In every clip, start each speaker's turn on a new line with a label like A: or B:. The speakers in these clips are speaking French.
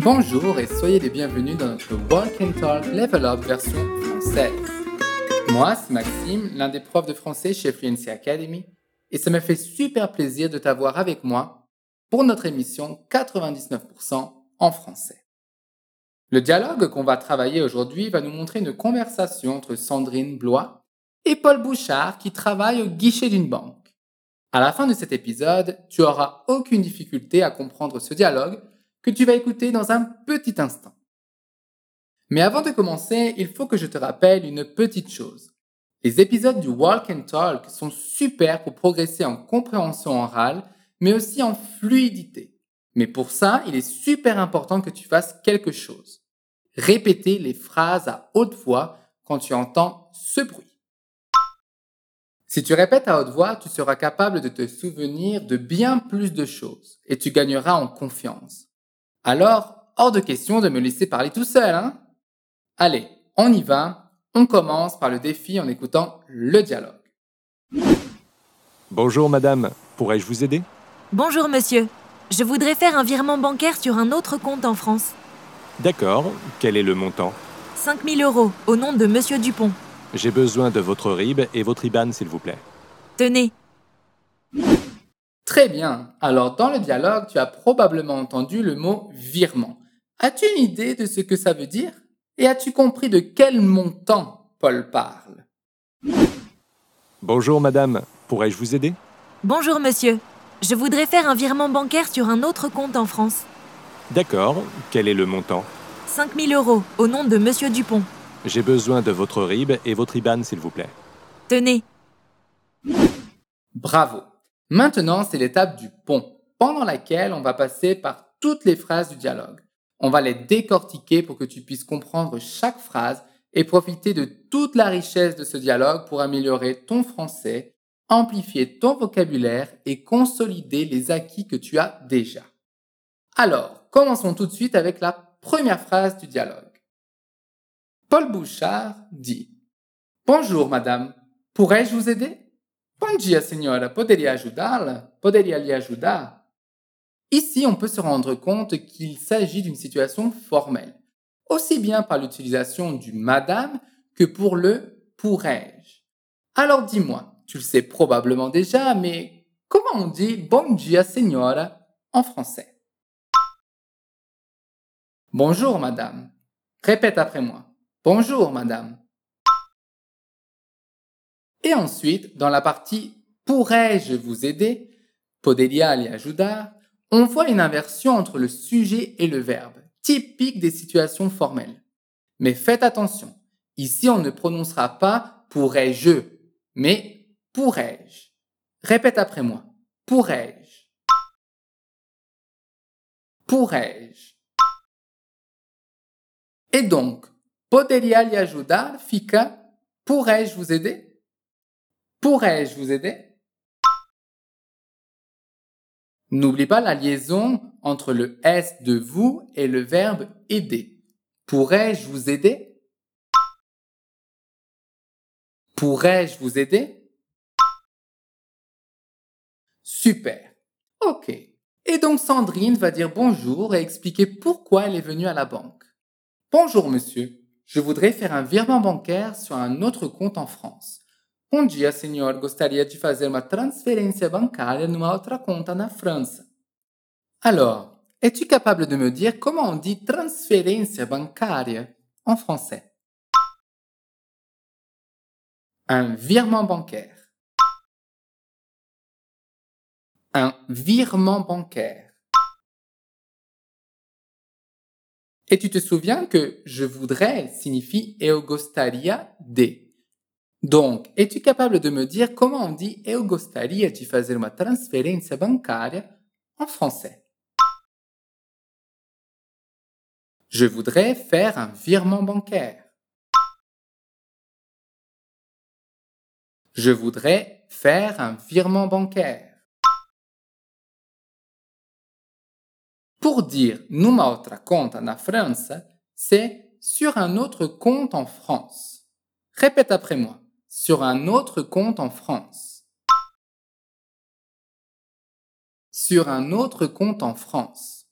A: Bonjour et soyez les bienvenus dans notre Walk and Talk Level Up version française. Moi, c'est Maxime, l'un des profs de français chez Fluency Academy, et ça me fait super plaisir de t'avoir avec moi pour notre émission 99% en français. Le dialogue qu'on va travailler aujourd'hui va nous montrer une conversation entre Sandrine Blois et Paul Bouchard qui travaillent au guichet d'une banque. À la fin de cet épisode, tu auras aucune difficulté à comprendre ce dialogue que tu vas écouter dans un petit instant. Mais avant de commencer, il faut que je te rappelle une petite chose. Les épisodes du Walk and Talk sont super pour progresser en compréhension orale, mais aussi en fluidité. Mais pour ça, il est super important que tu fasses quelque chose. Répéter les phrases à haute voix quand tu entends ce bruit. Si tu répètes à haute voix, tu seras capable de te souvenir de bien plus de choses et tu gagneras en confiance. Alors, hors de question de me laisser parler tout seul, hein Allez, on y va. On commence par le défi en écoutant le dialogue.
B: Bonjour madame, pourrais-je vous aider?
C: Bonjour monsieur. Je voudrais faire un virement bancaire sur un autre compte en France.
B: D'accord, quel est le montant?
C: 5000 euros au nom de monsieur Dupont.
B: J'ai besoin de votre RIB et votre IBAN s'il vous plaît.
C: Tenez.
A: Très bien. Alors, dans le dialogue, tu as probablement entendu le mot virement. As-tu une idée de ce que ça veut dire? Et as-tu compris de quel montant Paul parle?
B: Bonjour madame, pourrais-je vous aider?
C: Bonjour monsieur. Je voudrais faire un virement bancaire sur un autre compte en France.
B: D'accord, quel est le montant?
C: 5000 euros au nom de monsieur Dupont.
B: J'ai besoin de votre RIB et votre IBAN s'il vous plaît.
C: Tenez.
A: Bravo. Maintenant, c'est l'étape du pont, pendant laquelle on va passer par toutes les phrases du dialogue. On va les décortiquer pour que tu puisses comprendre chaque phrase et profiter de toute la richesse de ce dialogue pour améliorer ton français, amplifier ton vocabulaire et consolider les acquis que tu as déjà. Alors, commençons tout de suite avec la première phrase du dialogue. Paul Bouchard dit Bonjour madame, pourrais-je vous aider Bom dia, senhora. Poderia ajudá-la? Poderia ajudar? Ici, on peut se rendre compte qu'il s'agit d'une situation formelle, aussi bien par l'utilisation du madame que pour le pourrais-je. Alors dis-moi, tu le sais probablement déjà, mais comment on dit bon dia, senhora en français? Bonjour, madame. Répète après moi. Bonjour, madame. Et ensuite, dans la partie pourrais-je vous aider, poderia li ajudar, on voit une inversion entre le sujet et le verbe, typique des situations formelles. Mais faites attention, ici on ne prononcera pas pourrais-je, mais pourrais-je. Répète après moi. Pourrais-je? Pourrais-je? Et donc, poderia li ajudar fica pourrais-je vous aider? Pourrais-je vous aider? N'oublie pas la liaison entre le S de vous et le verbe aider. Pourrais-je vous aider? Pourrais-je vous aider? Super. Ok. Et donc Sandrine va dire bonjour et expliquer pourquoi elle est venue à la banque. Bonjour monsieur, je voudrais faire un virement bancaire sur un autre compte en France. Bom dia, senhor. Gostaria de fazer uma transferência bancária numa outra conta na França. Alors, es-tu capable de me dire comment on dit transferência bancária en français? Un virement bancaire. Un virement bancaire. Et tu te souviens que je voudrais signifie eu gostaria de. Donc, es-tu capable de me dire comment on dit eu gostaria de fazer uma transferência bancária en français? Je voudrais faire un virement bancaire. Je voudrais faire un virement bancaire. Pour dire numa outra conta na França, c'est sur un autre compte en France. Répète après moi sur un autre compte en France. sur un autre compte en France.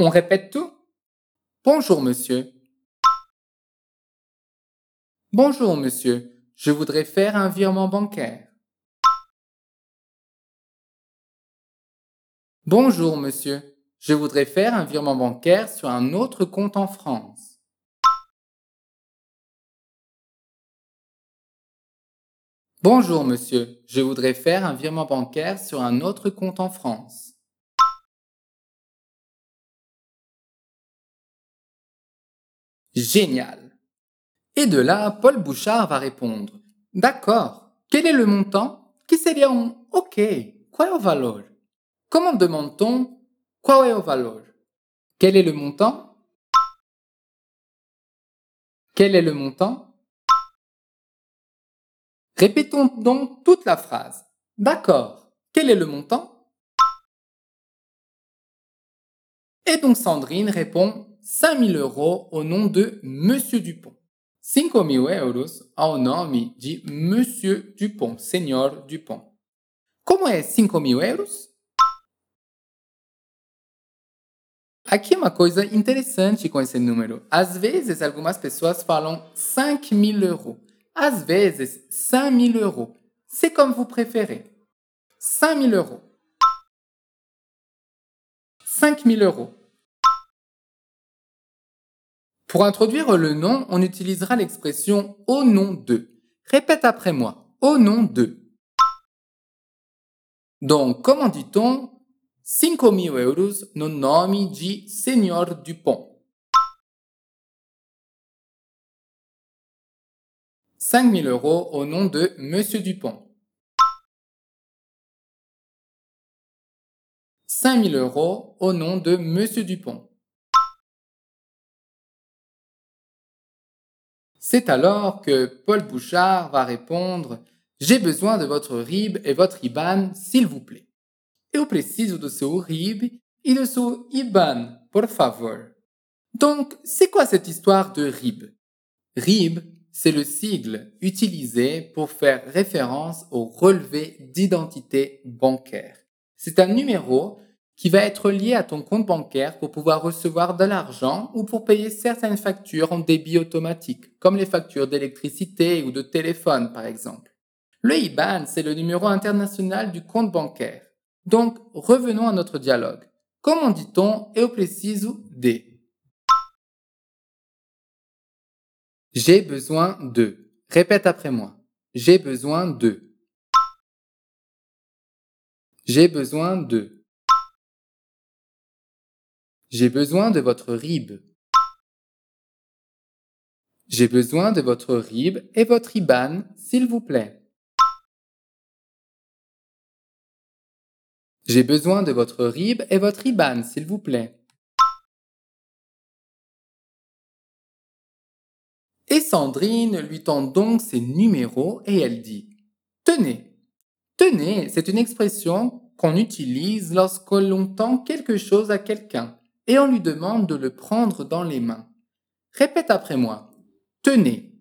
A: On répète tout? Bonjour monsieur. Bonjour monsieur, je voudrais faire un virement bancaire. Bonjour monsieur, je voudrais faire un virement bancaire sur un autre compte en France. Bonjour monsieur, je voudrais faire un virement bancaire sur un autre compte en France. Génial. Et de là, Paul Bouchard va répondre D'accord. Quel est le montant? Que seria um OK. Qual é o valor Comment demande-t-on Qual é o valor Quel est le montant? Quel est le montant? Répétons donc toute la phrase. D'accord. Quel est le montant? Et donc Sandrine répond 5000 euros au nom de Monsieur Dupont. 5 mil euros ao nome de Monsieur Dupont, Senhor Dupont. Como é 5 mil euros? Aqui é uma coisa interessante com esse número. Às vezes, algumas pessoas falam 5 mil euros. Às vezes, 5 mil euros. C'est comme vous préférez. 5 mil euros. 5 mil euros. Pour introduire le nom, on utilisera l'expression au nom de. Répète après moi. Au nom de. Donc, comment dit-on 5 mil euros no nome de Senhor Dupont? 5 000 euros au nom de Monsieur Dupont. 5 000 euros au nom de Monsieur Dupont. C'est alors que Paul Bouchard va répondre J'ai besoin de votre RIB et votre IBAN, s'il vous plaît. Eu preciso do seu RIB e do seu IBAN, por favor. Donc, c'est quoi cette histoire de RIB? RIB, c'est le sigle utilisé pour faire référence au relevé d'identité bancaire. C'est un numéro qui va être lié à ton compte bancaire pour pouvoir recevoir de l'argent ou pour payer certaines factures en débit automatique, comme les factures d'électricité ou de téléphone par exemple. Le IBAN, c'est le numéro international du compte bancaire. Donc, revenons à notre dialogue. Comment dit-on eu preciso de J'ai besoin de. Répète après moi. J'ai besoin de. J'ai besoin de. J'ai besoin de votre RIB. J'ai besoin de votre RIB et votre IBAN, s'il vous plaît. J'ai besoin de votre RIB et votre IBAN, s'il vous plaît. Et Sandrine lui tend donc ses numéros et elle dit Tenez, tenez, c'est une expression qu'on utilise lorsque l'on tend quelque chose à quelqu'un et on lui demande de le prendre dans les mains. Répète après moi. Tenez.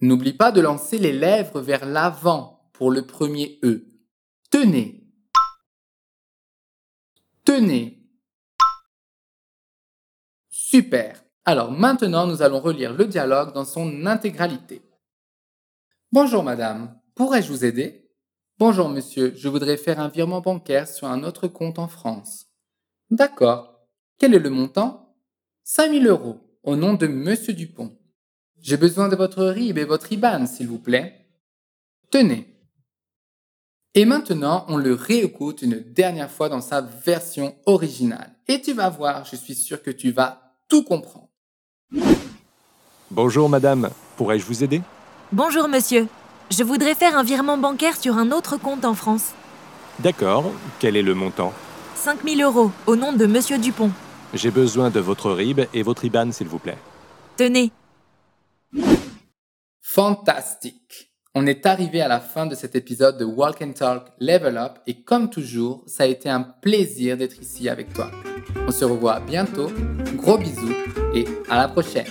A: N'oublie pas de lancer les lèvres vers l'avant pour le premier E. Tenez. Tenez. Super. Alors maintenant, nous allons relire le dialogue dans son intégralité. Bonjour madame, pourrais-je vous aider? Bonjour monsieur, je voudrais faire un virement bancaire sur un autre compte en France. D'accord. Quel est le montant? 5000 euros, au nom de monsieur Dupont. J'ai besoin de votre RIB et votre IBAN, s'il vous plaît. Tenez. Et maintenant, on le réécoute une dernière fois dans sa version originale. Et tu vas voir, je suis sûr que tu vas tout comprendre.
B: Bonjour madame, pourrais-je vous aider?
C: Bonjour monsieur. Je voudrais faire un virement bancaire sur un autre compte en France.
B: D'accord, quel est le montant?
C: 5000 euros au nom de monsieur Dupont.
B: J'ai besoin de votre RIB et votre IBAN s'il vous plaît.
C: Tenez.
A: Fantastique. On est arrivé à la fin de cet épisode de Walk and Talk Level Up et comme toujours, ça a été un plaisir d'être ici avec toi. On se revoit bientôt. Gros bisous et à la prochaine.